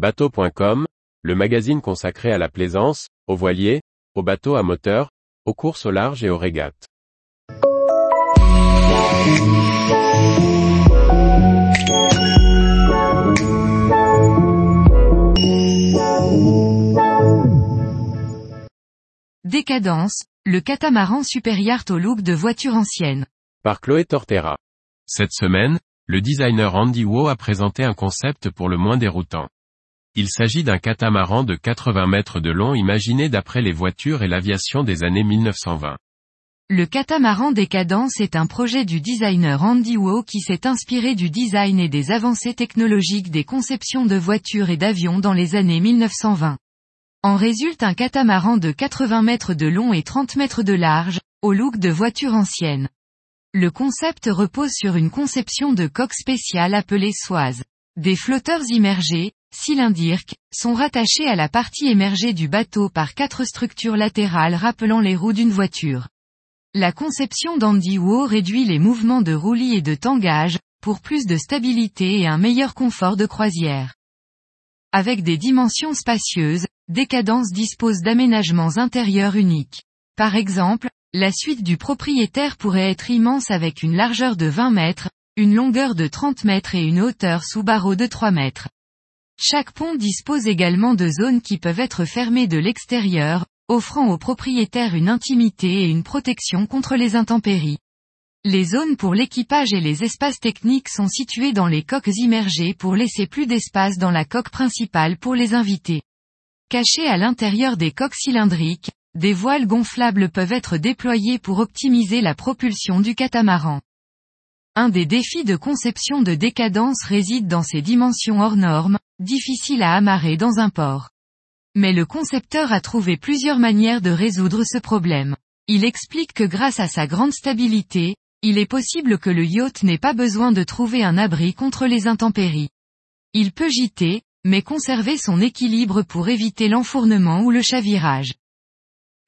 Bateau.com, le magazine consacré à la plaisance, aux voiliers, aux bateaux à moteur, aux courses au large et aux régates. Décadence, le catamaran supérieur au look de voiture ancienne. Par Chloé Tortera. Cette semaine, le designer Andy Wo a présenté un concept pour le moins déroutant. Il s'agit d'un catamaran de 80 mètres de long imaginé d'après les voitures et l'aviation des années 1920. Le catamaran Décadence est un projet du designer Andy Wo qui s'est inspiré du design et des avancées technologiques des conceptions de voitures et d'avions dans les années 1920. En résulte un catamaran de 80 mètres de long et 30 mètres de large, au look de voiture ancienne. Le concept repose sur une conception de coque spéciale appelée soise. Des flotteurs immergés, cylindriques, sont rattachés à la partie émergée du bateau par quatre structures latérales rappelant les roues d'une voiture. La conception d'Andy Wo réduit les mouvements de roulis et de tangage, pour plus de stabilité et un meilleur confort de croisière. Avec des dimensions spacieuses, Décadence dispose d'aménagements intérieurs uniques. Par exemple, la suite du propriétaire pourrait être immense avec une largeur de 20 mètres, une longueur de 30 mètres et une hauteur sous barreau de 3 mètres. Chaque pont dispose également de zones qui peuvent être fermées de l'extérieur, offrant aux propriétaires une intimité et une protection contre les intempéries. Les zones pour l'équipage et les espaces techniques sont situés dans les coques immergées pour laisser plus d'espace dans la coque principale pour les invités. Cachés à l'intérieur des coques cylindriques, des voiles gonflables peuvent être déployés pour optimiser la propulsion du catamaran. Un des défis de conception de décadence réside dans ses dimensions hors normes, difficiles à amarrer dans un port. Mais le concepteur a trouvé plusieurs manières de résoudre ce problème. Il explique que grâce à sa grande stabilité, il est possible que le yacht n'ait pas besoin de trouver un abri contre les intempéries. Il peut gîter, mais conserver son équilibre pour éviter l'enfournement ou le chavirage.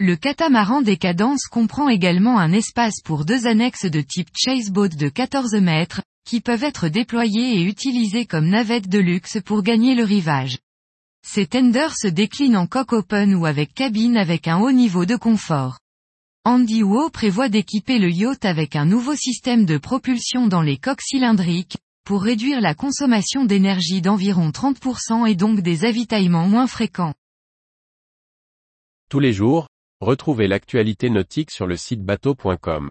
Le catamaran décadence comprend également un espace pour deux annexes de type chaseboat de 14 mètres, qui peuvent être déployés et utilisés comme navettes de luxe pour gagner le rivage. Ces tenders se déclinent en coque open ou avec cabine avec un haut niveau de confort. Andy Wo prévoit d'équiper le yacht avec un nouveau système de propulsion dans les coques cylindriques, pour réduire la consommation d'énergie d'environ 30% et donc des avitaillements moins fréquents. Tous les jours, retrouvez l'actualité nautique sur le site bateau.com.